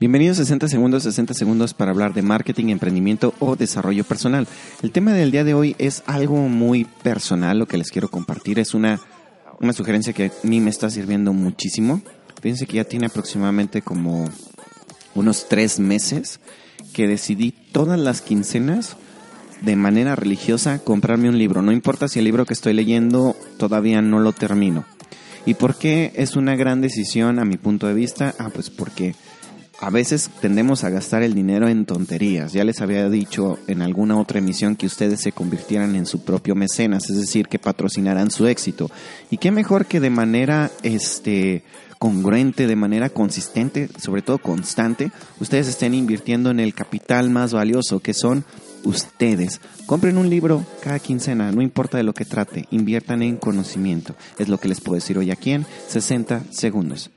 Bienvenidos a 60 segundos, 60 segundos para hablar de marketing, emprendimiento o desarrollo personal. El tema del día de hoy es algo muy personal, lo que les quiero compartir es una, una sugerencia que a mí me está sirviendo muchísimo. Fíjense que ya tiene aproximadamente como unos tres meses que decidí todas las quincenas de manera religiosa comprarme un libro. No importa si el libro que estoy leyendo todavía no lo termino. ¿Y por qué es una gran decisión a mi punto de vista? Ah, pues porque a veces tendemos a gastar el dinero en tonterías. Ya les había dicho en alguna otra emisión que ustedes se convirtieran en su propio mecenas, es decir, que patrocinaran su éxito. Y qué mejor que de manera este congruente, de manera consistente, sobre todo constante, ustedes estén invirtiendo en el capital más valioso que son ustedes. Compren un libro cada quincena, no importa de lo que trate, inviertan en conocimiento. Es lo que les puedo decir hoy aquí en 60 segundos.